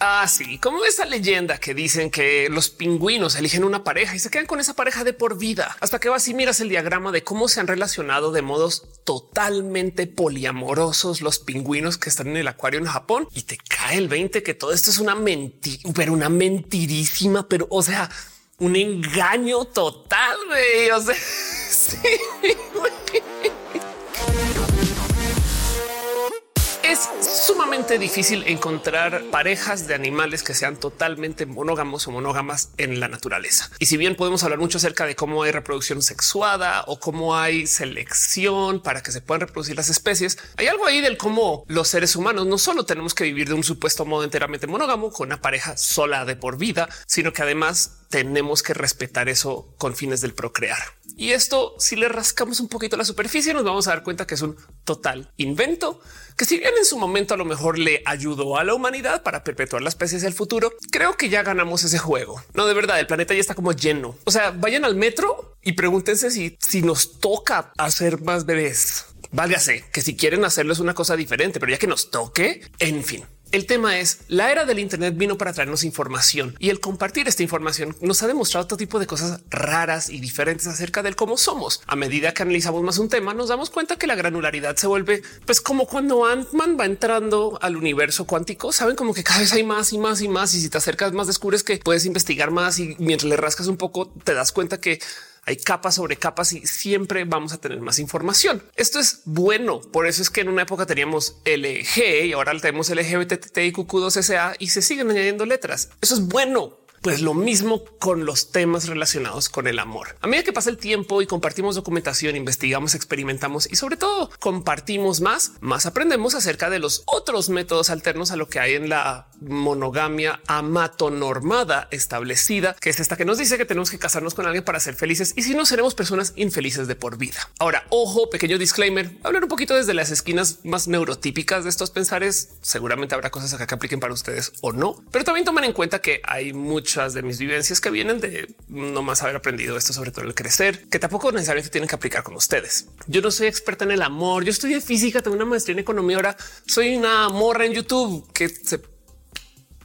Así ah, como esa leyenda que dicen que los pingüinos eligen una pareja y se quedan con esa pareja de por vida hasta que vas y miras el diagrama de cómo se han relacionado de modos totalmente poliamorosos los pingüinos que están en el acuario en Japón y te cae el 20 que todo esto es una mentira, pero una mentirísima, pero o sea, un engaño total. O sea, sí, difícil encontrar parejas de animales que sean totalmente monógamos o monógamas en la naturaleza. Y si bien podemos hablar mucho acerca de cómo hay reproducción sexuada o cómo hay selección para que se puedan reproducir las especies, hay algo ahí del cómo los seres humanos no solo tenemos que vivir de un supuesto modo enteramente monógamo con una pareja sola de por vida, sino que además tenemos que respetar eso con fines del procrear. Y esto, si le rascamos un poquito la superficie, nos vamos a dar cuenta que es un total invento que si bien en su momento a lo mejor le ayudó a la humanidad para perpetuar las especies del futuro, creo que ya ganamos ese juego. No, de verdad, el planeta ya está como lleno. O sea, vayan al metro y pregúntense si, si nos toca hacer más bebés. Válgase que si quieren hacerlo es una cosa diferente, pero ya que nos toque, en fin. El tema es la era del Internet vino para traernos información y el compartir esta información nos ha demostrado todo tipo de cosas raras y diferentes acerca del cómo somos. A medida que analizamos más un tema, nos damos cuenta que la granularidad se vuelve pues como cuando Ant-Man va entrando al universo cuántico. Saben como que cada vez hay más y más y más. Y si te acercas más, descubres que puedes investigar más y mientras le rascas un poco, te das cuenta que hay capas sobre capas y siempre vamos a tener más información. Esto es bueno. Por eso es que en una época teníamos LG y ahora tenemos LGBTIQ2SA y se siguen añadiendo letras. Eso es bueno pues lo mismo con los temas relacionados con el amor. A medida que pasa el tiempo y compartimos documentación, investigamos, experimentamos y sobre todo compartimos más, más aprendemos acerca de los otros métodos alternos a lo que hay en la monogamia amatonormada establecida, que es esta que nos dice que tenemos que casarnos con alguien para ser felices y si no seremos personas infelices de por vida. Ahora, ojo, pequeño disclaimer, hablar un poquito desde las esquinas más neurotípicas de estos pensares. Seguramente habrá cosas acá que apliquen para ustedes o no, pero también tomen en cuenta que hay muchas de mis vivencias que vienen de no más haber aprendido esto, sobre todo el crecer, que tampoco necesariamente tienen que aplicar con ustedes. Yo no soy experta en el amor. Yo estudié física, tengo una maestría en economía. Ahora soy una morra en YouTube que se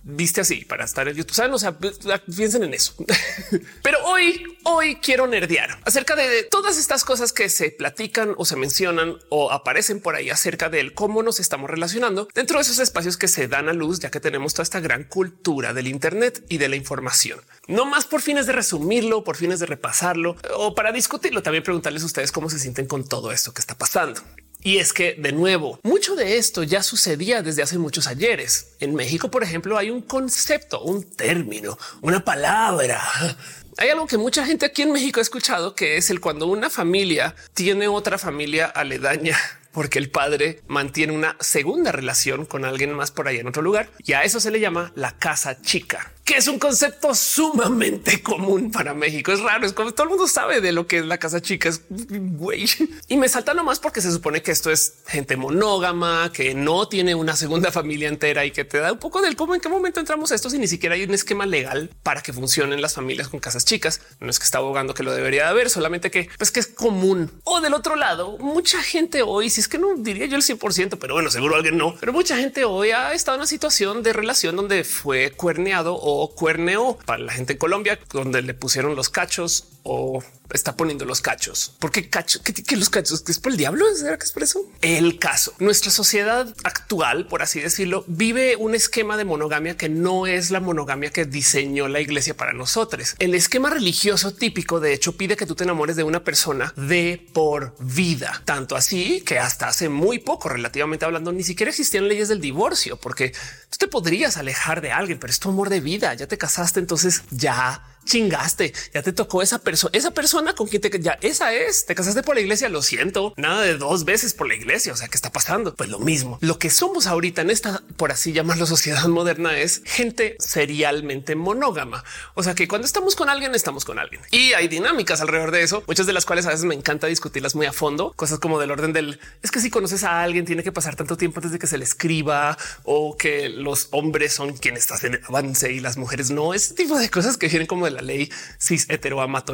viste así para estar en YouTube. Saben, o sea, piensen en eso. Pero hoy, hoy quiero nerdear acerca de todas estas cosas que se platican o se mencionan o aparecen por ahí acerca de cómo nos estamos relacionando dentro de esos espacios que se dan a luz, ya que tenemos toda esta gran cultura del Internet y de la información. No más por fines de resumirlo, por fines de repasarlo o para discutirlo. También preguntarles a ustedes cómo se sienten con todo esto que está pasando. Y es que, de nuevo, mucho de esto ya sucedía desde hace muchos ayeres. En México, por ejemplo, hay un concepto, un término, una palabra. Hay algo que mucha gente aquí en México ha escuchado, que es el cuando una familia tiene otra familia aledaña porque el padre mantiene una segunda relación con alguien más por ahí en otro lugar y a eso se le llama la casa chica que es un concepto sumamente común para México. Es raro, es como todo el mundo sabe de lo que es la casa chica. Es güey. Y me salta nomás porque se supone que esto es gente monógama, que no tiene una segunda familia entera y que te da un poco del cómo en qué momento entramos a esto si ni siquiera hay un esquema legal para que funcionen las familias con casas chicas. No es que está abogando que lo debería de haber, solamente que pues que es común. O del otro lado, mucha gente hoy, si es que no diría yo el 100%, pero bueno, seguro alguien no, pero mucha gente hoy ha estado en una situación de relación donde fue cuerneado o cuerneo para la gente en Colombia, donde le pusieron los cachos o está poniendo los cachos. ¿Por qué cachos? ¿Qué, los cachos? ¿Que es por el diablo? ¿Será que es por eso? El caso. Nuestra sociedad actual, por así decirlo, vive un esquema de monogamia que no es la monogamia que diseñó la iglesia para nosotros. El esquema religioso típico, de hecho, pide que tú te enamores de una persona de por vida. Tanto así que hasta hace muy poco, relativamente hablando, ni siquiera existían leyes del divorcio, porque tú te podrías alejar de alguien, pero es tu amor de vida. Ya te casaste, entonces ya chingaste, ya te tocó esa persona, esa persona con quien te ya esa es, te casaste por la iglesia, lo siento, nada de dos veces por la iglesia, o sea, ¿qué está pasando? Pues lo mismo. Lo que somos ahorita en esta, por así llamarlo, sociedad moderna es gente serialmente monógama. O sea, que cuando estamos con alguien, estamos con alguien. Y hay dinámicas alrededor de eso, muchas de las cuales a veces me encanta discutirlas muy a fondo, cosas como del orden del, es que si conoces a alguien, tiene que pasar tanto tiempo antes de que se le escriba o que los hombres son quienes hacen el avance y las mujeres no, ese tipo de cosas que vienen como la ley cis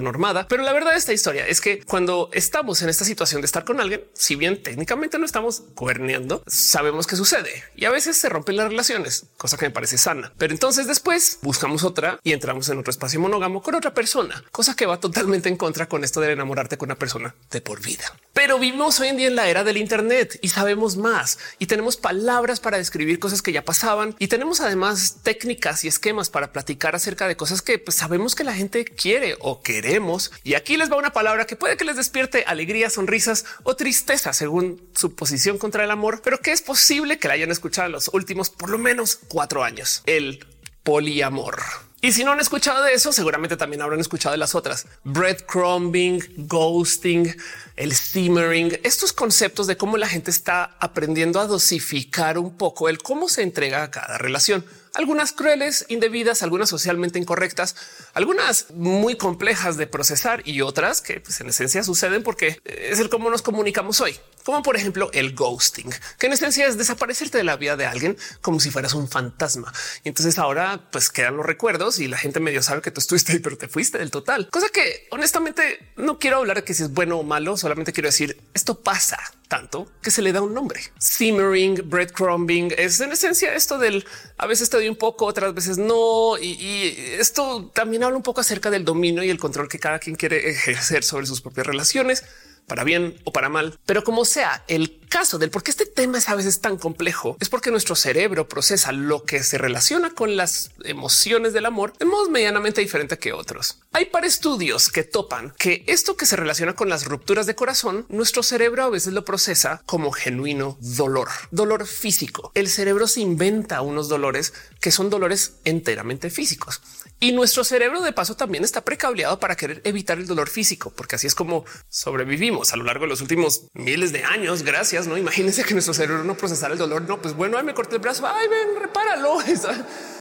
normada. Pero la verdad de esta historia es que cuando estamos en esta situación de estar con alguien, si bien técnicamente no estamos cuerneando, sabemos que sucede y a veces se rompen las relaciones, cosa que me parece sana. Pero entonces después buscamos otra y entramos en otro espacio monógamo con otra persona, cosa que va totalmente en contra con esto de enamorarte con una persona de por vida. Pero vivimos hoy en día en la era del Internet y sabemos más y tenemos palabras para describir cosas que ya pasaban y tenemos además técnicas y esquemas para platicar acerca de cosas que pues, sabemos que la gente quiere o queremos. Y aquí les va una palabra que puede que les despierte alegría, sonrisas o tristeza según su posición contra el amor, pero que es posible que la hayan escuchado en los últimos por lo menos cuatro años. El poliamor. Y si no han escuchado de eso, seguramente también habrán escuchado de las otras. Breadcrumbing, ghosting, el simmering, estos conceptos de cómo la gente está aprendiendo a dosificar un poco el cómo se entrega a cada relación algunas crueles, indebidas, algunas socialmente incorrectas, algunas muy complejas de procesar y otras que pues, en esencia suceden porque es el cómo nos comunicamos hoy, como por ejemplo el ghosting, que en esencia es desaparecerte de la vida de alguien como si fueras un fantasma. Y entonces ahora pues quedan los recuerdos y la gente medio sabe que tú estuviste ahí, pero te fuiste del total. Cosa que honestamente no quiero hablar de que si es bueno o malo, solamente quiero decir esto pasa tanto que se le da un nombre. Simmering, breadcrumbing es en esencia esto del a veces te doy un poco, otras veces no. Y, y, esto también habla un poco acerca del dominio y el control que cada quien quiere ejercer sobre sus propias relaciones para bien o para mal. Pero como sea, el caso del por qué este tema es a veces tan complejo es porque nuestro cerebro procesa lo que se relaciona con las emociones del amor de modo medianamente diferente que otros. Hay para estudios que topan que esto que se relaciona con las rupturas de corazón, nuestro cerebro a veces lo procesa como genuino dolor, dolor físico. El cerebro se inventa unos dolores que son dolores enteramente físicos. Y nuestro cerebro de paso también está precableado para querer evitar el dolor físico, porque así es como sobrevivimos a lo largo de los últimos miles de años. Gracias. No imagínense que nuestro cerebro no procesara el dolor. No, pues bueno, me corté el brazo. Ay, ven, repáralo.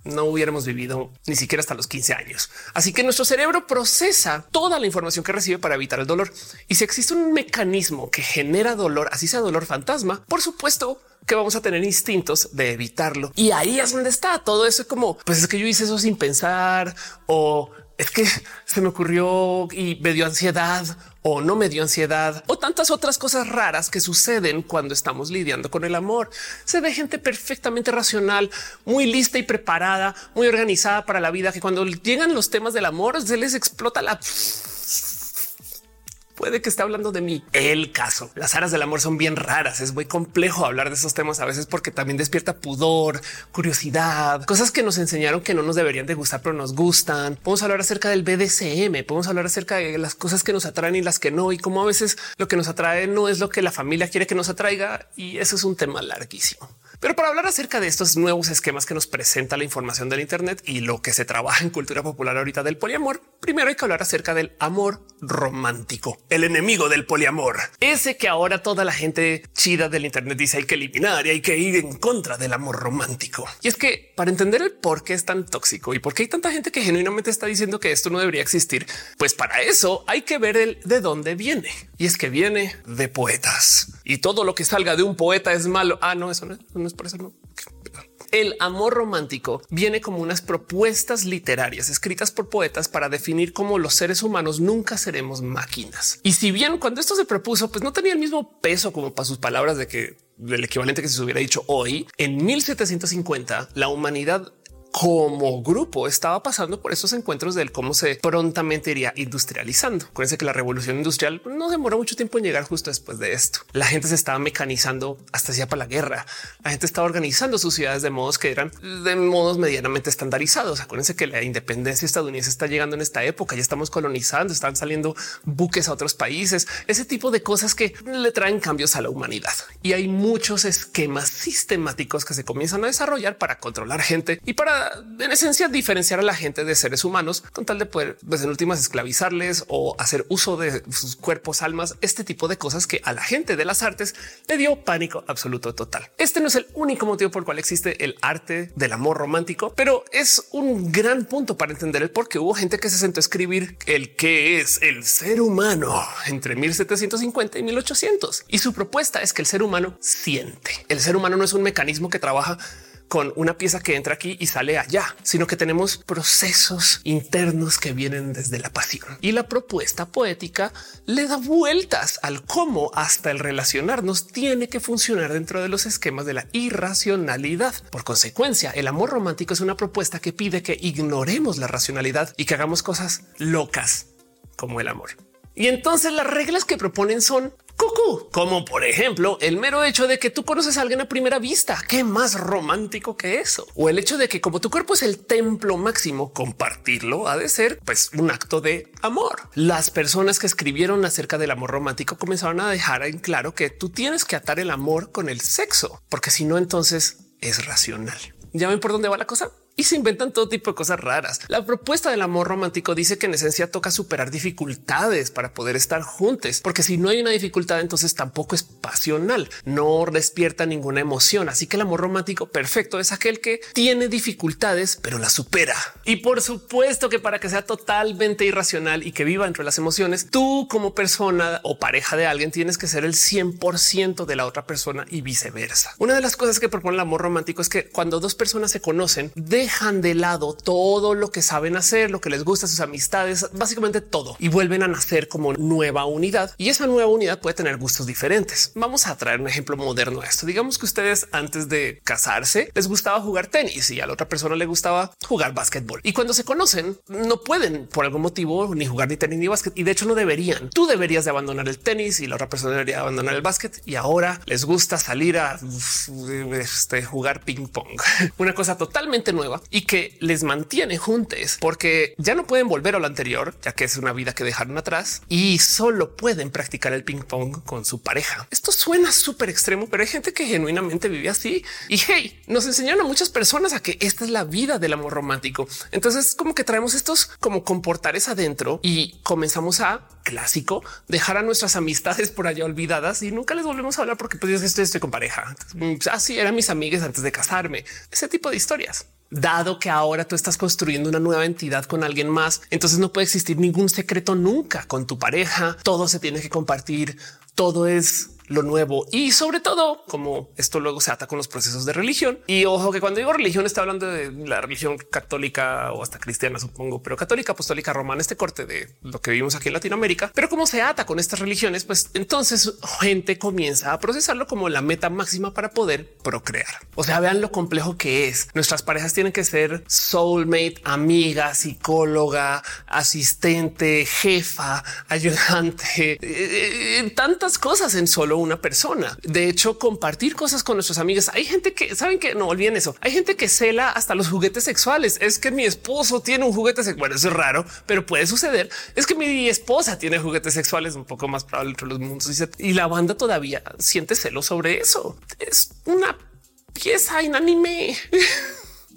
No hubiéramos vivido ni siquiera hasta los 15 años. Así que nuestro cerebro procesa toda la información que recibe para evitar el dolor. Y si existe un mecanismo que genera dolor, así sea dolor fantasma, por supuesto, que vamos a tener instintos de evitarlo. Y ahí es donde está todo eso. Como pues es que yo hice eso sin pensar o es que se me ocurrió y me dio ansiedad o no me dio ansiedad o tantas otras cosas raras que suceden cuando estamos lidiando con el amor. Se ve gente perfectamente racional, muy lista y preparada, muy organizada para la vida, que cuando llegan los temas del amor se les explota la puede que esté hablando de mí. El caso, las aras del amor son bien raras. Es muy complejo hablar de esos temas a veces porque también despierta pudor, curiosidad, cosas que nos enseñaron que no nos deberían de gustar, pero nos gustan. Podemos hablar acerca del BDSM, podemos hablar acerca de las cosas que nos atraen y las que no, y cómo a veces lo que nos atrae no es lo que la familia quiere que nos atraiga. Y eso es un tema larguísimo. Pero para hablar acerca de estos nuevos esquemas que nos presenta la información del Internet y lo que se trabaja en cultura popular ahorita del poliamor, primero hay que hablar acerca del amor romántico, el enemigo del poliamor, ese que ahora toda la gente chida del Internet dice hay que eliminar y hay que ir en contra del amor romántico. Y es que para entender el por qué es tan tóxico y por qué hay tanta gente que genuinamente está diciendo que esto no debería existir, pues para eso hay que ver el de dónde viene. Y es que viene de poetas y todo lo que salga de un poeta es malo. Ah, no, eso no por eso no. El amor romántico viene como unas propuestas literarias escritas por poetas para definir cómo los seres humanos nunca seremos máquinas. Y si bien cuando esto se propuso, pues no tenía el mismo peso como para sus palabras de que el equivalente que se hubiera dicho hoy, en 1750 la humanidad como grupo estaba pasando por estos encuentros del cómo se prontamente iría industrializando. Acuérdense que la revolución industrial no demoró mucho tiempo en llegar justo después de esto. La gente se estaba mecanizando hasta ya para la guerra. La gente estaba organizando sus ciudades de modos que eran de modos medianamente estandarizados. Acuérdense que la independencia estadounidense está llegando en esta época. Ya estamos colonizando, están saliendo buques a otros países, ese tipo de cosas que le traen cambios a la humanidad. Y hay muchos esquemas sistemáticos que se comienzan a desarrollar para controlar gente y para en esencia diferenciar a la gente de seres humanos con tal de poder, pues en últimas, esclavizarles o hacer uso de sus cuerpos, almas, este tipo de cosas que a la gente de las artes le dio pánico absoluto total. Este no es el único motivo por el cual existe el arte del amor romántico, pero es un gran punto para entender el por qué hubo gente que se sentó a escribir el que es el ser humano entre 1750 y 1800. Y su propuesta es que el ser humano siente. El ser humano no es un mecanismo que trabaja con una pieza que entra aquí y sale allá, sino que tenemos procesos internos que vienen desde la pasión. Y la propuesta poética le da vueltas al cómo hasta el relacionarnos tiene que funcionar dentro de los esquemas de la irracionalidad. Por consecuencia, el amor romántico es una propuesta que pide que ignoremos la racionalidad y que hagamos cosas locas como el amor. Y entonces las reglas que proponen son cucú, como por ejemplo el mero hecho de que tú conoces a alguien a primera vista. Qué más romántico que eso. O el hecho de que como tu cuerpo es el templo máximo, compartirlo ha de ser pues un acto de amor. Las personas que escribieron acerca del amor romántico comenzaron a dejar en claro que tú tienes que atar el amor con el sexo, porque si no, entonces es racional. ¿Ya ven por dónde va la cosa? Y se inventan todo tipo de cosas raras. La propuesta del amor romántico dice que en esencia toca superar dificultades para poder estar juntos, porque si no hay una dificultad, entonces tampoco es pasional, no despierta ninguna emoción. Así que el amor romántico perfecto es aquel que tiene dificultades, pero la supera. Y por supuesto que para que sea totalmente irracional y que viva entre las emociones, tú como persona o pareja de alguien tienes que ser el 100% de la otra persona y viceversa. Una de las cosas que propone el amor romántico es que cuando dos personas se conocen, de dejan de lado todo lo que saben hacer, lo que les gusta, sus amistades, básicamente todo y vuelven a nacer como nueva unidad. Y esa nueva unidad puede tener gustos diferentes. Vamos a traer un ejemplo moderno a esto. Digamos que ustedes antes de casarse les gustaba jugar tenis y a la otra persona le gustaba jugar básquetbol. Y cuando se conocen, no pueden por algún motivo ni jugar ni tenis ni básquet. Y de hecho no deberían. Tú deberías de abandonar el tenis y la otra persona debería abandonar el básquet. Y ahora les gusta salir a este, jugar ping pong. Una cosa totalmente nueva y que les mantiene juntos porque ya no pueden volver a lo anterior, ya que es una vida que dejaron atrás y solo pueden practicar el ping pong con su pareja. Esto suena súper extremo, pero hay gente que genuinamente vive así y hey, nos enseñaron a muchas personas a que esta es la vida del amor romántico. Entonces, como que traemos estos como comportares adentro y comenzamos a clásico dejar a nuestras amistades por allá olvidadas y nunca les volvemos a hablar porque pues yo estoy, estoy con pareja. Así mm, eran mis amigas antes de casarme. Ese tipo de historias dado que ahora tú estás construyendo una nueva entidad con alguien más, entonces no puede existir ningún secreto nunca con tu pareja. Todo se tiene que compartir. Todo es lo nuevo y sobre todo como esto luego se ata con los procesos de religión. Y ojo que cuando digo religión está hablando de la religión católica o hasta cristiana, supongo, pero católica, apostólica, romana, este corte de lo que vivimos aquí en Latinoamérica. Pero como se ata con estas religiones, pues entonces gente comienza a procesarlo como la meta máxima para poder procrear. O sea, vean lo complejo que es. Nuestras parejas tienen que ser soulmate, amiga, psicóloga, asistente, jefa, ayudante, eh, eh, tantas cosas en solo una persona. De hecho, compartir cosas con nuestros amigos. Hay gente que saben que no olviden eso. Hay gente que cela hasta los juguetes sexuales. Es que mi esposo tiene un juguete sexual. Bueno, eso es raro, pero puede suceder. Es que mi esposa tiene juguetes sexuales un poco más probable entre los mundos y la banda todavía siente celo sobre eso. Es una pieza inanime.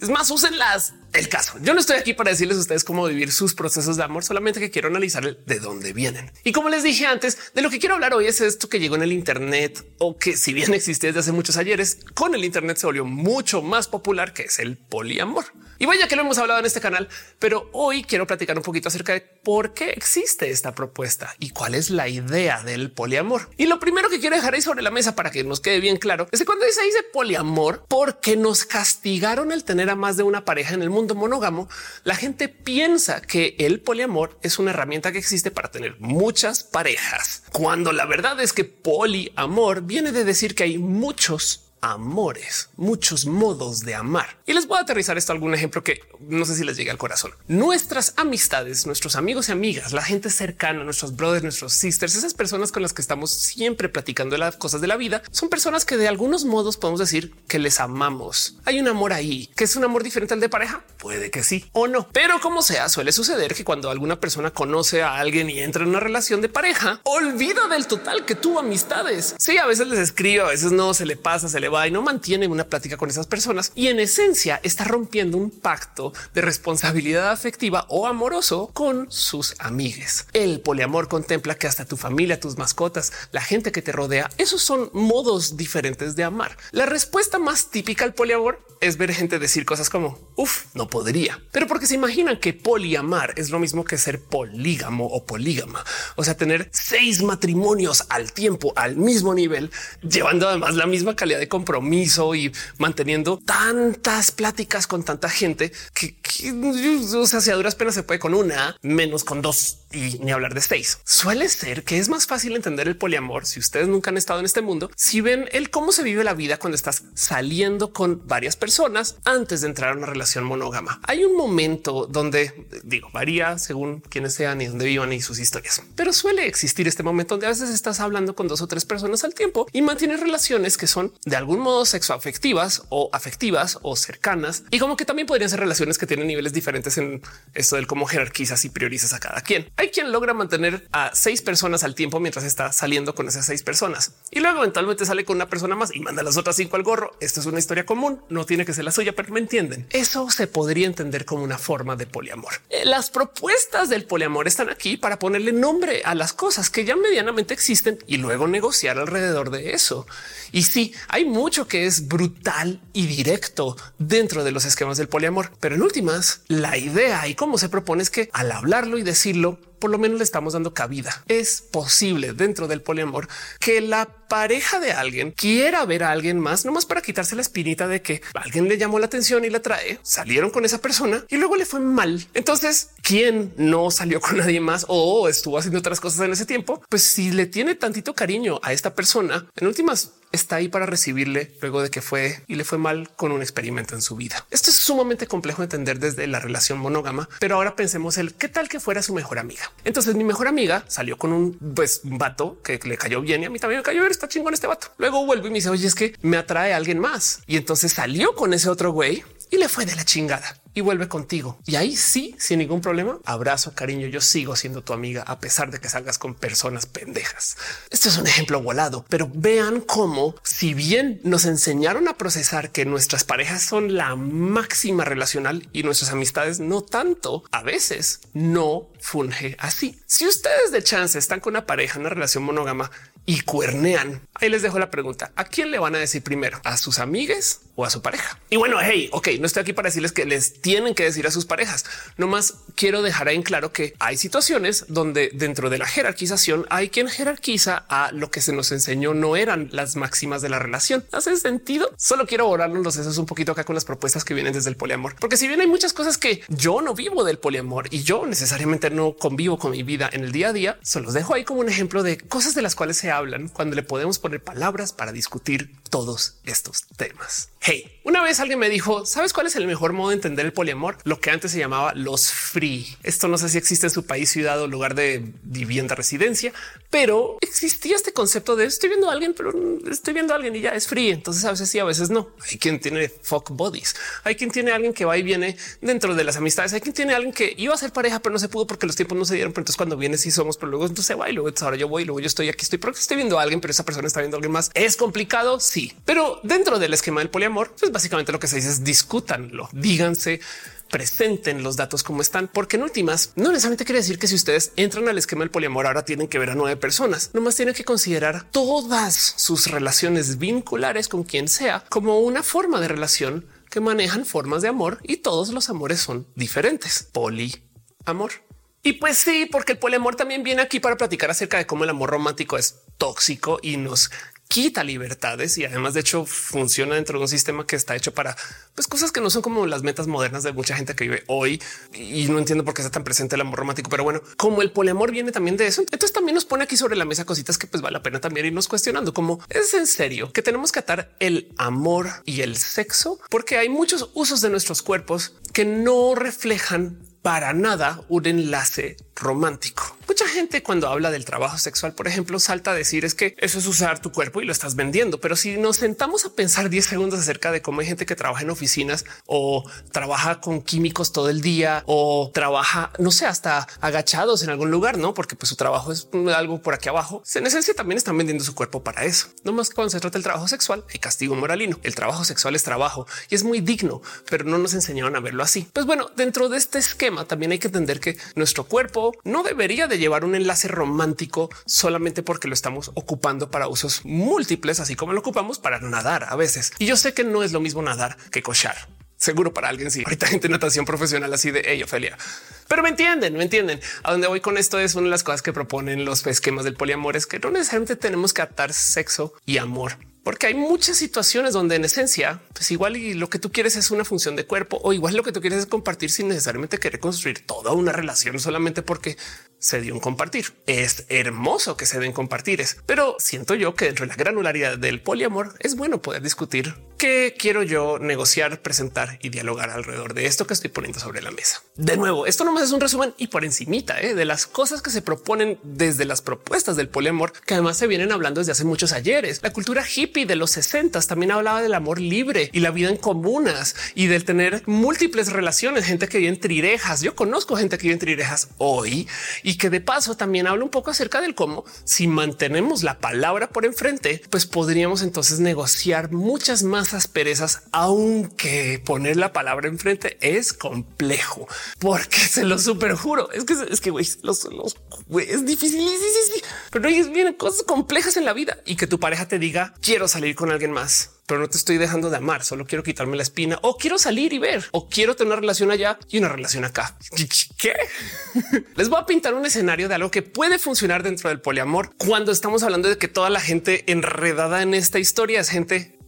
Es más, úsenlas el caso. Yo no estoy aquí para decirles a ustedes cómo vivir sus procesos de amor, solamente que quiero analizar de dónde vienen. Y como les dije antes, de lo que quiero hablar hoy es esto que llegó en el Internet o que si bien existe desde hace muchos ayeres, con el Internet se volvió mucho más popular, que es el poliamor. Y vaya que lo hemos hablado en este canal, pero hoy quiero platicar un poquito acerca de por qué existe esta propuesta y cuál es la idea del poliamor. Y lo primero que quiero dejar ahí sobre la mesa para que nos quede bien claro es que cuando se dice poliamor, porque nos castigaron el tener a más de una pareja en el mundo monógamo, la gente piensa que el poliamor es una herramienta que existe para tener muchas parejas, cuando la verdad es que poliamor viene de decir que hay muchos amores, muchos modos de amar. Y les voy a aterrizar esto algún ejemplo que no sé si les llegue al corazón. Nuestras amistades, nuestros amigos y amigas, la gente cercana, nuestros brothers, nuestros sisters, esas personas con las que estamos siempre platicando de las cosas de la vida, son personas que de algunos modos podemos decir que les amamos. Hay un amor ahí, que es un amor diferente al de pareja. Puede que sí o no, pero como sea, suele suceder que cuando alguna persona conoce a alguien y entra en una relación de pareja, olvida del total que tuvo amistades. Sí, a veces les escribe, a veces no se le pasa, se le va y no mantiene una plática con esas personas y en esencia está rompiendo un pacto de responsabilidad afectiva o amoroso con sus amigues. El poliamor contempla que hasta tu familia, tus mascotas, la gente que te rodea, esos son modos diferentes de amar. La respuesta más típica al poliamor es ver gente decir cosas como uff, no podría, pero porque se imaginan que poliamar es lo mismo que ser polígamo o polígama, o sea, tener seis matrimonios al tiempo, al mismo nivel, llevando además la misma calidad de compromiso y manteniendo tantas pláticas con tanta gente que, o sea, si a duras penas se puede con una, menos con dos y ni hablar de seis. Suele ser que es más fácil entender el poliamor si ustedes nunca han estado en este mundo, si ven el cómo se vive la vida cuando estás saliendo con varias personas antes de entrar a una relación monógama. Hay un momento donde digo varía según quiénes sean y dónde vivan y sus historias, pero suele existir este momento donde a veces estás hablando con dos o tres personas al tiempo y mantienes relaciones que son de algún modo sexoafectivas o afectivas o cercanas y como que también podrían ser relaciones que tienen niveles diferentes en esto del cómo jerarquizas y priorizas a cada quien. Hay quien logra mantener a seis personas al tiempo mientras está saliendo con esas seis personas y luego eventualmente sale con una persona más y manda las otras cinco al gorro. Esto es una historia común, no tiene que ser la suya, pero me entienden. Eso se podría entender como una forma de poliamor. Eh, las propuestas del poliamor están aquí para ponerle nombre a las cosas que ya medianamente existen y luego negociar alrededor de eso. Y sí, hay mucho que es brutal y directo dentro de los esquemas del poliamor, pero en últimas, la idea y cómo se propone es que al hablarlo y decirlo, por lo menos le estamos dando cabida. Es posible dentro del poliamor que la pareja de alguien quiera ver a alguien más, nomás para quitarse la espinita de que alguien le llamó la atención y la trae, salieron con esa persona y luego le fue mal. Entonces, ¿quién no salió con nadie más o estuvo haciendo otras cosas en ese tiempo? Pues si le tiene tantito cariño a esta persona, en últimas está ahí para recibirle luego de que fue y le fue mal con un experimento en su vida. Esto es sumamente complejo de entender desde la relación monógama, pero ahora pensemos el qué tal que fuera su mejor amiga. Entonces mi mejor amiga salió con un, pues, vato que le cayó bien y a mí también me cayó bien, está chingón este vato. Luego vuelve y me dice, oye, es que me atrae a alguien más. Y entonces salió con ese otro güey y le fue de la chingada y vuelve contigo. Y ahí sí, sin ningún problema, abrazo, cariño, yo sigo siendo tu amiga a pesar de que salgas con personas pendejas. Este es un ejemplo volado, pero vean cómo si bien nos enseñaron a procesar que nuestras parejas son la máxima relacional y nuestras amistades no tanto, a veces no funge así. Si ustedes de chance están con una pareja, una relación monógama y cuernean. Ahí les dejo la pregunta. ¿A quién le van a decir primero? ¿A sus amigues a su pareja? Y bueno, hey, ok, no estoy aquí para decirles que les tienen que decir a sus parejas. No más quiero dejar en claro que hay situaciones donde dentro de la jerarquización hay quien jerarquiza a lo que se nos enseñó no eran las máximas de la relación. ¿Hace sentido? Solo quiero borrarnos los sesos un poquito acá con las propuestas que vienen desde el poliamor. Porque si bien hay muchas cosas que yo no vivo del poliamor y yo necesariamente no convivo con mi vida en el día a día, solo los dejo ahí como un ejemplo de cosas de las cuales se hablan cuando le podemos poner palabras para discutir todos estos temas. Una vez alguien me dijo, ¿sabes cuál es el mejor modo de entender el poliamor? Lo que antes se llamaba los free. Esto no sé si existe en su país, ciudad o lugar de vivienda, residencia, pero existía este concepto de estoy viendo a alguien, pero estoy viendo a alguien y ya es free. Entonces a veces sí, a veces no. Hay quien tiene fuck bodies. Hay quien tiene a alguien que va y viene dentro de las amistades. Hay quien tiene a alguien que iba a ser pareja, pero no se pudo porque los tiempos no se dieron. Pero entonces cuando viene sí somos, pero luego entonces va y luego ahora yo voy, y luego yo estoy aquí, estoy porque estoy viendo a alguien, pero esa persona está viendo a alguien más. Es complicado. Sí, pero dentro del esquema del poliamor, pues básicamente lo que se dice es discútanlo, díganse presenten los datos como están, porque en últimas no necesariamente quiere decir que si ustedes entran al esquema del poliamor ahora tienen que ver a nueve personas, nomás tienen que considerar todas sus relaciones vinculares con quien sea como una forma de relación que manejan formas de amor y todos los amores son diferentes. Poliamor. Y pues sí, porque el poliamor también viene aquí para platicar acerca de cómo el amor romántico es tóxico y nos quita libertades y además de hecho funciona dentro de un sistema que está hecho para pues, cosas que no son como las metas modernas de mucha gente que vive hoy y no entiendo por qué está tan presente el amor romántico, pero bueno, como el poliamor viene también de eso, entonces también nos pone aquí sobre la mesa cositas que pues vale la pena también irnos cuestionando como es en serio que tenemos que atar el amor y el sexo porque hay muchos usos de nuestros cuerpos que no reflejan para nada un enlace romántico. Mucha gente cuando habla del trabajo sexual, por ejemplo, salta a decir es que eso es usar tu cuerpo y lo estás vendiendo. Pero si nos sentamos a pensar 10 segundos acerca de cómo hay gente que trabaja en oficinas o trabaja con químicos todo el día o trabaja, no sé, hasta agachados en algún lugar, no? Porque pues su trabajo es algo por aquí abajo. En esencia también están vendiendo su cuerpo para eso. No más cuando se trata del trabajo sexual, y castigo moralino. El trabajo sexual es trabajo y es muy digno, pero no nos enseñaron a verlo así. Pues bueno, dentro de este esquema también hay que entender que nuestro cuerpo no debería de llevar un enlace romántico solamente porque lo estamos ocupando para usos múltiples, así como lo ocupamos para nadar a veces. Y yo sé que no es lo mismo nadar que cochar. Seguro para alguien sí. Ahorita gente natación profesional así de ello, Ophelia. Pero me entienden, me entienden. A dónde voy con esto es una de las cosas que proponen los esquemas del poliamor es que no necesariamente tenemos que atar sexo y amor porque hay muchas situaciones donde en esencia, pues igual y lo que tú quieres es una función de cuerpo o igual lo que tú quieres es compartir sin necesariamente querer construir toda una relación solamente porque se dio un compartir. Es hermoso que se den compartires, pero siento yo que dentro de la granularidad del poliamor es bueno poder discutir qué quiero yo negociar, presentar y dialogar alrededor de esto que estoy poniendo sobre la mesa. De nuevo, esto nomás es un resumen y por encimita ¿eh? de las cosas que se proponen desde las propuestas del poliamor, que además se vienen hablando desde hace muchos ayeres. La cultura hippie de los 60 también hablaba del amor libre y la vida en comunas y del tener múltiples relaciones, gente que vive en trirejas. Yo conozco gente que vive en trirejas hoy y que de paso también habla un poco acerca del cómo si mantenemos la palabra por enfrente, pues podríamos entonces negociar muchas más asperezas, aunque poner la palabra enfrente es complejo, porque se lo super juro. Es que es que güey, los, los es difícil, pero vienen cosas complejas en la vida y que tu pareja te diga quiero salir con alguien más pero no te estoy dejando de amar, solo quiero quitarme la espina o quiero salir y ver o quiero tener una relación allá y una relación acá. ¿Qué? Les voy a pintar un escenario de algo que puede funcionar dentro del poliamor cuando estamos hablando de que toda la gente enredada en esta historia es gente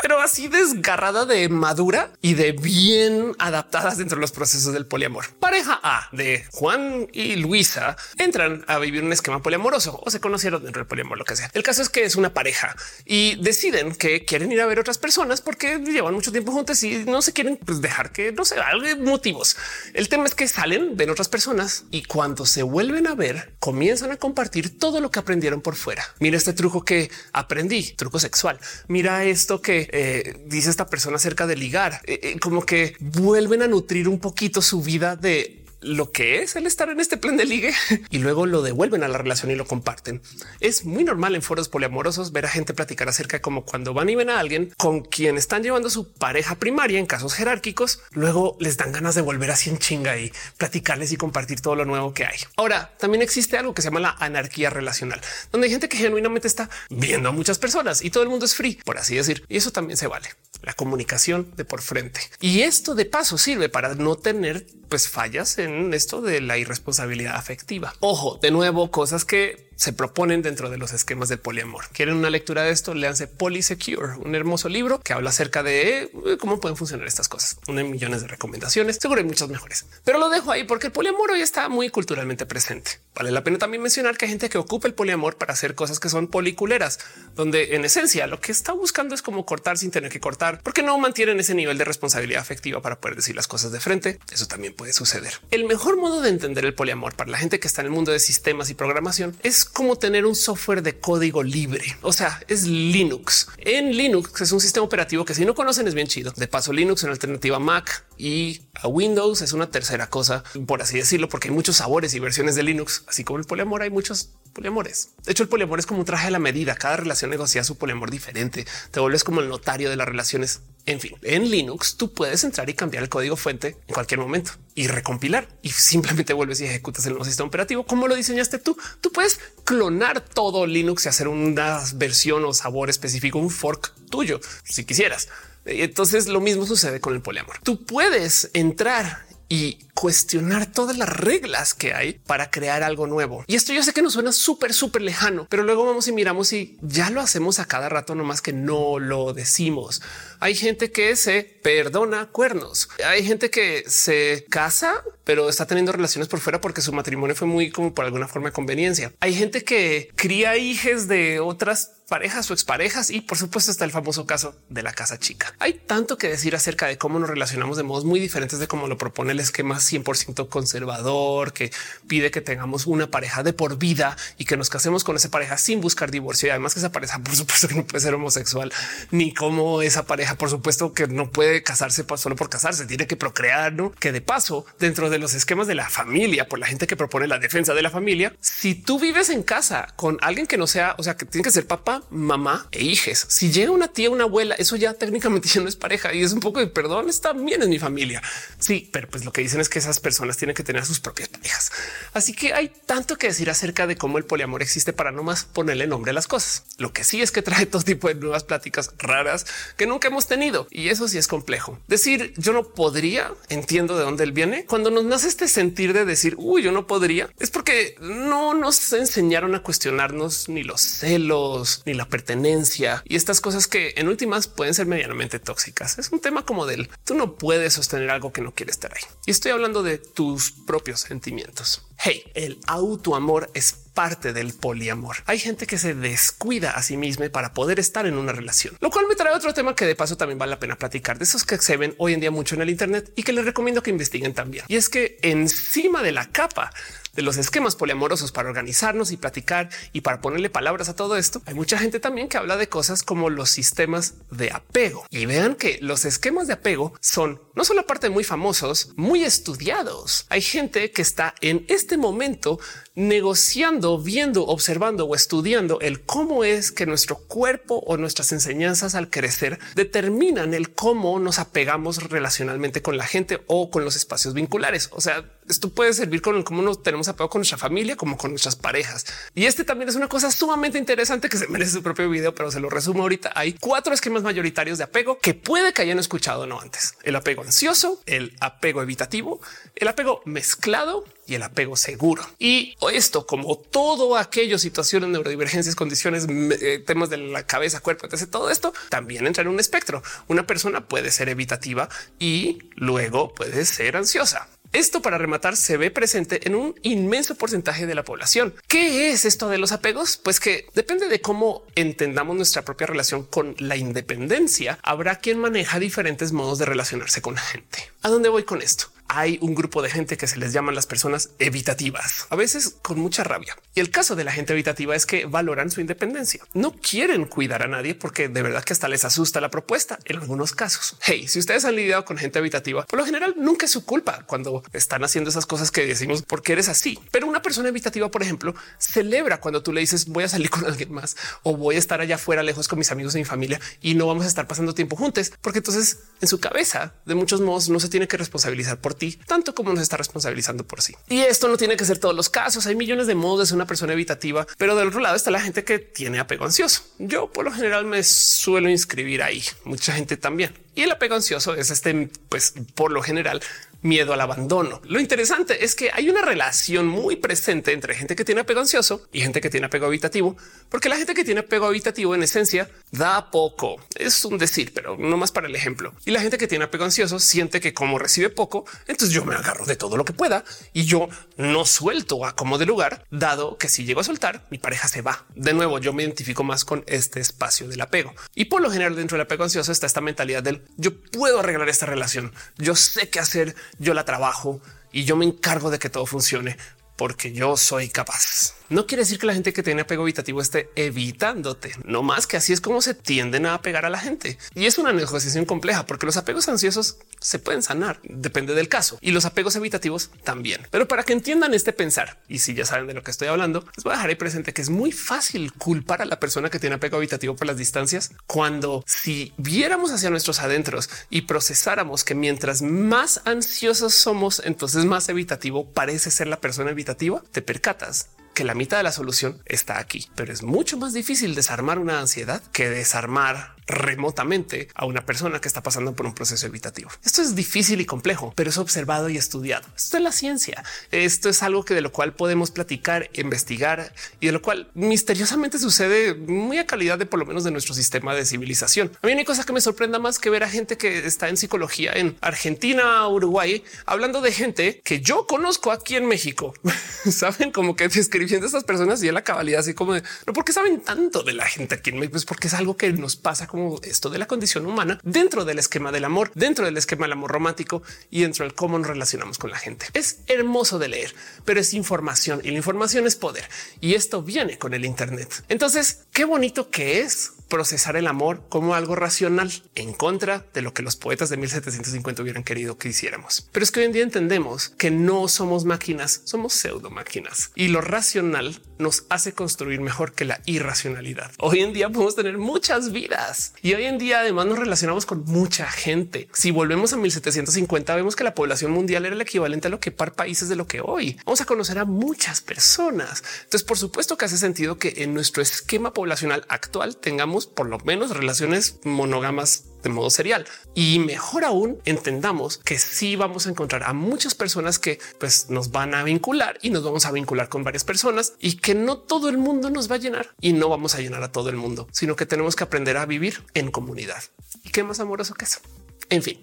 pero así desgarrada de madura y de bien adaptadas dentro de los procesos del poliamor. Pareja A de Juan y Luisa entran a vivir un esquema poliamoroso o se conocieron dentro del poliamor, lo que sea. El caso es que es una pareja y deciden que quieren ir a ver otras personas porque llevan mucho tiempo juntos y no se quieren pues, dejar que no sé, algo motivos. El tema es que salen, ven otras personas y cuando se vuelven a ver, comienzan a compartir todo lo que aprendieron por fuera. Mira este truco que aprendí, truco sexual. Mira esto que eh, dice esta persona acerca de ligar, eh, eh, como que vuelven a nutrir un poquito su vida de lo que es el estar en este plan de ligue y luego lo devuelven a la relación y lo comparten. Es muy normal en foros poliamorosos ver a gente platicar acerca de cómo cuando van y ven a alguien con quien están llevando su pareja primaria en casos jerárquicos, luego les dan ganas de volver así en chinga y platicarles y compartir todo lo nuevo que hay. Ahora también existe algo que se llama la anarquía relacional, donde hay gente que genuinamente está viendo a muchas personas y todo el mundo es free, por así decir, y eso también se vale la comunicación de por frente. Y esto de paso sirve para no tener pues fallas en esto de la irresponsabilidad afectiva. Ojo, de nuevo, cosas que se proponen dentro de los esquemas del poliamor. ¿Quieren una lectura de esto? Léanse Polysecure, un hermoso libro que habla acerca de eh, cómo pueden funcionar estas cosas. Una millones de recomendaciones, seguro hay muchas mejores, pero lo dejo ahí porque el poliamor hoy está muy culturalmente presente. Vale la pena también mencionar que hay gente que ocupa el poliamor para hacer cosas que son policuleras, donde en esencia lo que está buscando es como cortar sin tener que cortar, porque no mantienen ese nivel de responsabilidad afectiva para poder decir las cosas de frente. Eso también puede suceder. El mejor modo de entender el poliamor para la gente que está en el mundo de sistemas y programación es como tener un software de código libre. O sea, es Linux. En Linux es un sistema operativo que si no conocen es bien chido. De paso, Linux es una alternativa a Mac y a Windows es una tercera cosa, por así decirlo, porque hay muchos sabores y versiones de Linux, así como el poliamor. Hay muchos poliamores. De hecho, el poliamor es como un traje a la medida. Cada relación negocia su poliamor diferente. Te vuelves como el notario de las relaciones en fin, en Linux tú puedes entrar y cambiar el código fuente en cualquier momento y recompilar y simplemente vuelves y ejecutas el nuevo sistema operativo. como lo diseñaste tú? Tú puedes clonar todo Linux y hacer una versión o sabor específico, un fork tuyo si quisieras. Entonces lo mismo sucede con el poliamor. Tú puedes entrar y cuestionar todas las reglas que hay para crear algo nuevo. Y esto yo sé que nos suena súper, súper lejano, pero luego vamos y miramos y ya lo hacemos a cada rato, nomás que no lo decimos. Hay gente que se perdona cuernos. Hay gente que se casa, pero está teniendo relaciones por fuera porque su matrimonio fue muy como por alguna forma de conveniencia. Hay gente que cría hijos de otras parejas o exparejas y por supuesto está el famoso caso de la casa chica. Hay tanto que decir acerca de cómo nos relacionamos de modos muy diferentes de cómo lo propone el esquema 100% conservador que pide que tengamos una pareja de por vida y que nos casemos con esa pareja sin buscar divorcio. Y además que esa pareja, por supuesto que no puede ser homosexual, ni como esa pareja, por supuesto que no puede casarse solo por casarse, tiene que procrear, ¿no? Que de paso, dentro de los esquemas de la familia, por la gente que propone la defensa de la familia, si tú vives en casa con alguien que no sea, o sea, que tiene que ser papá, mamá e hijes, si llega una tía, una abuela, eso ya técnicamente ya no es pareja y es un poco de perdón, está bien en mi familia. Sí, pero pues lo que dicen es que esas personas tienen que tener sus propias parejas. Así que hay tanto que decir acerca de cómo el poliamor existe para no más ponerle nombre a las cosas. Lo que sí es que trae todo tipo de nuevas pláticas raras que nunca hemos tenido y eso sí es complejo. Decir yo no podría, entiendo de dónde él viene. Cuando nos nace este sentir de decir uy, yo no podría, es porque no nos enseñaron a cuestionarnos ni los celos ni la pertenencia y estas cosas que en últimas pueden ser medianamente tóxicas. Es un tema como del tú no puedes sostener algo que no quiere estar ahí. Y estoy hablando de tus propios sentimientos. Hey, el autoamor es parte del poliamor. Hay gente que se descuida a sí misma para poder estar en una relación, lo cual me trae otro tema que de paso también vale la pena platicar de esos que se ven hoy en día mucho en el Internet y que les recomiendo que investiguen también. Y es que encima de la capa de los esquemas poliamorosos para organizarnos y platicar y para ponerle palabras a todo esto, hay mucha gente también que habla de cosas como los sistemas de apego. Y vean que los esquemas de apego son no solo aparte muy famosos, muy estudiados. Hay gente que está en este momento negociando, viendo, observando o estudiando el cómo es que nuestro cuerpo o nuestras enseñanzas al crecer determinan el cómo nos apegamos relacionalmente con la gente o con los espacios vinculares. O sea, esto puede servir con cómo nos tenemos apego con nuestra familia como con nuestras parejas. Y este también es una cosa sumamente interesante que se merece su propio video, pero se lo resumo ahorita. Hay cuatro esquemas mayoritarios de apego que puede que hayan escuchado no antes. El apego ansioso, el apego evitativo, el apego mezclado y el apego seguro. Y esto, como todo aquello, situaciones, neurodivergencias, condiciones, eh, temas de la cabeza, cuerpo, etc. Todo esto también entra en un espectro. Una persona puede ser evitativa y luego puede ser ansiosa. Esto para rematar se ve presente en un inmenso porcentaje de la población. ¿Qué es esto de los apegos? Pues que depende de cómo entendamos nuestra propia relación con la independencia. Habrá quien maneja diferentes modos de relacionarse con la gente. ¿A dónde voy con esto? Hay un grupo de gente que se les llaman las personas evitativas, a veces con mucha rabia. Y el caso de la gente evitativa es que valoran su independencia. No quieren cuidar a nadie porque de verdad que hasta les asusta la propuesta en algunos casos. Hey, si ustedes han lidiado con gente evitativa, por lo general nunca es su culpa cuando están haciendo esas cosas que decimos porque eres así. Pero una persona evitativa, por ejemplo, celebra cuando tú le dices voy a salir con alguien más o voy a estar allá afuera lejos con mis amigos y mi familia y no vamos a estar pasando tiempo juntos, porque entonces en su cabeza de muchos modos no se tiene que responsabilizar por tanto como nos está responsabilizando por sí. Y esto no tiene que ser todos los casos. Hay millones de modos de ser una persona evitativa, pero del otro lado está la gente que tiene apego ansioso. Yo por lo general me suelo inscribir ahí. Mucha gente también. Y el apego ansioso es este, pues por lo general miedo al abandono. Lo interesante es que hay una relación muy presente entre gente que tiene apego ansioso y gente que tiene apego habitativo, porque la gente que tiene apego habitativo en esencia da poco. Es un decir, pero no más para el ejemplo. Y la gente que tiene apego ansioso siente que como recibe poco, entonces yo me agarro de todo lo que pueda y yo no suelto a como de lugar, dado que si llego a soltar, mi pareja se va. De nuevo, yo me identifico más con este espacio del apego. Y por lo general dentro del apego ansioso está esta mentalidad del yo puedo arreglar esta relación. Yo sé qué hacer yo la trabajo y yo me encargo de que todo funcione porque yo soy capaz. No quiere decir que la gente que tiene apego evitativo esté evitándote, no más que así es como se tienden a apegar a la gente. Y es una negociación compleja porque los apegos ansiosos se pueden sanar, depende del caso, y los apegos evitativos también. Pero para que entiendan este pensar, y si ya saben de lo que estoy hablando, les voy a dejar ahí presente que es muy fácil culpar a la persona que tiene apego evitativo por las distancias, cuando si viéramos hacia nuestros adentros y procesáramos que mientras más ansiosos somos, entonces más evitativo parece ser la persona evitativa, te percatas que la mitad de la solución está aquí, pero es mucho más difícil desarmar una ansiedad que desarmar remotamente a una persona que está pasando por un proceso evitativo. Esto es difícil y complejo, pero es observado y estudiado. Esto es la ciencia. Esto es algo que de lo cual podemos platicar, investigar y de lo cual misteriosamente sucede muy a calidad de por lo menos de nuestro sistema de civilización. A mí hay cosa que me sorprenda más que ver a gente que está en psicología en Argentina, Uruguay, hablando de gente que yo conozco aquí en México. Saben como que describiendo a estas personas y la cabalidad así como de no porque saben tanto de la gente aquí en México, pues porque es algo que nos pasa como esto de la condición humana dentro del esquema del amor, dentro del esquema del amor romántico y dentro del cómo nos relacionamos con la gente. Es hermoso de leer, pero es información y la información es poder y esto viene con el Internet. Entonces, qué bonito que es procesar el amor como algo racional en contra de lo que los poetas de 1750 hubieran querido que hiciéramos. Pero es que hoy en día entendemos que no somos máquinas, somos pseudo máquinas y lo racional nos hace construir mejor que la irracionalidad. Hoy en día podemos tener muchas vidas y hoy en día además nos relacionamos con mucha gente. Si volvemos a 1750, vemos que la población mundial era el equivalente a lo que par países de lo que hoy vamos a conocer a muchas personas. Entonces, por supuesto que hace sentido que en nuestro esquema poblacional actual tengamos por lo menos relaciones monógamas de modo serial. Y mejor aún, entendamos que sí vamos a encontrar a muchas personas que pues, nos van a vincular y nos vamos a vincular con varias personas y que no todo el mundo nos va a llenar y no vamos a llenar a todo el mundo, sino que tenemos que aprender a vivir en comunidad. Y qué más amoroso que eso. En fin,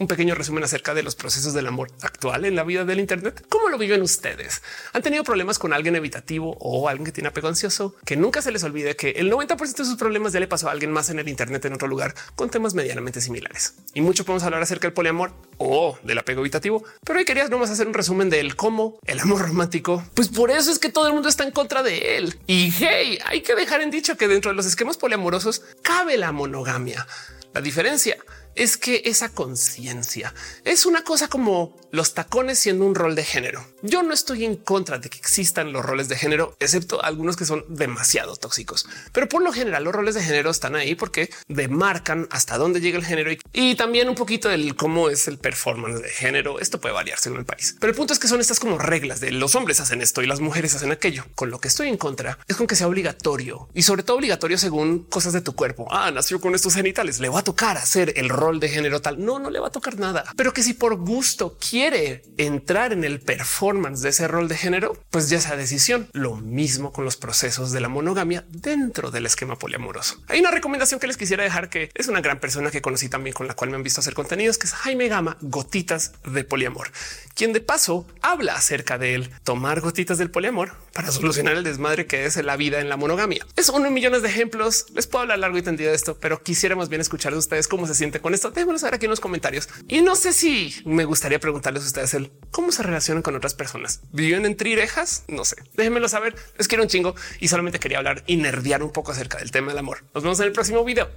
un pequeño resumen acerca de los procesos del amor actual en la vida del Internet. ¿Cómo lo viven ustedes? ¿Han tenido problemas con alguien evitativo o alguien que tiene apego ansioso? Que nunca se les olvide que el 90% de sus problemas ya le pasó a alguien más en el Internet en otro lugar con temas medianamente similares. Y mucho podemos hablar acerca del poliamor o del apego evitativo, pero hoy quería nomás hacer un resumen del cómo el amor romántico. Pues por eso es que todo el mundo está en contra de él. Y hey, hay que dejar en dicho que dentro de los esquemas poliamorosos cabe la monogamia. La diferencia es que esa conciencia es una cosa como los tacones siendo un rol de género. Yo no estoy en contra de que existan los roles de género, excepto algunos que son demasiado tóxicos. Pero por lo general los roles de género están ahí porque demarcan hasta dónde llega el género y, también un poquito del cómo es el performance de género. Esto puede variar según el país. Pero el punto es que son estas como reglas de los hombres hacen esto y las mujeres hacen aquello. Con lo que estoy en contra es con que sea obligatorio y sobre todo obligatorio según cosas de tu cuerpo. Ah, nació con estos genitales. Le va a tocar hacer el rol de género tal. No, no le va a tocar nada. Pero que si por gusto quiere entrar en el performance de ese rol de género, pues ya esa decisión. Lo mismo con los procesos de la monogamia dentro del esquema poliamoroso. Hay una recomendación que les quisiera dejar que es una gran persona que conocí también con la cual me han visto hacer contenidos, que es Jaime Gama, gotitas de poliamor, quien de paso habla acerca de él tomar gotitas del poliamor para solucionar el desmadre que es la vida en la monogamia. Es uno millones de ejemplos. Les puedo hablar largo y tendido de esto, pero quisiéramos bien escuchar de ustedes cómo se siente con esto. Saber aquí en los comentarios. Y no sé si me gustaría preguntarles a ustedes el cómo se relacionan con otras personas. ¿Viven en trirejas? No sé. Déjenmelo saber. Les quiero un chingo y solamente quería hablar y nerdear un poco acerca del tema del amor. Nos vemos en el próximo video.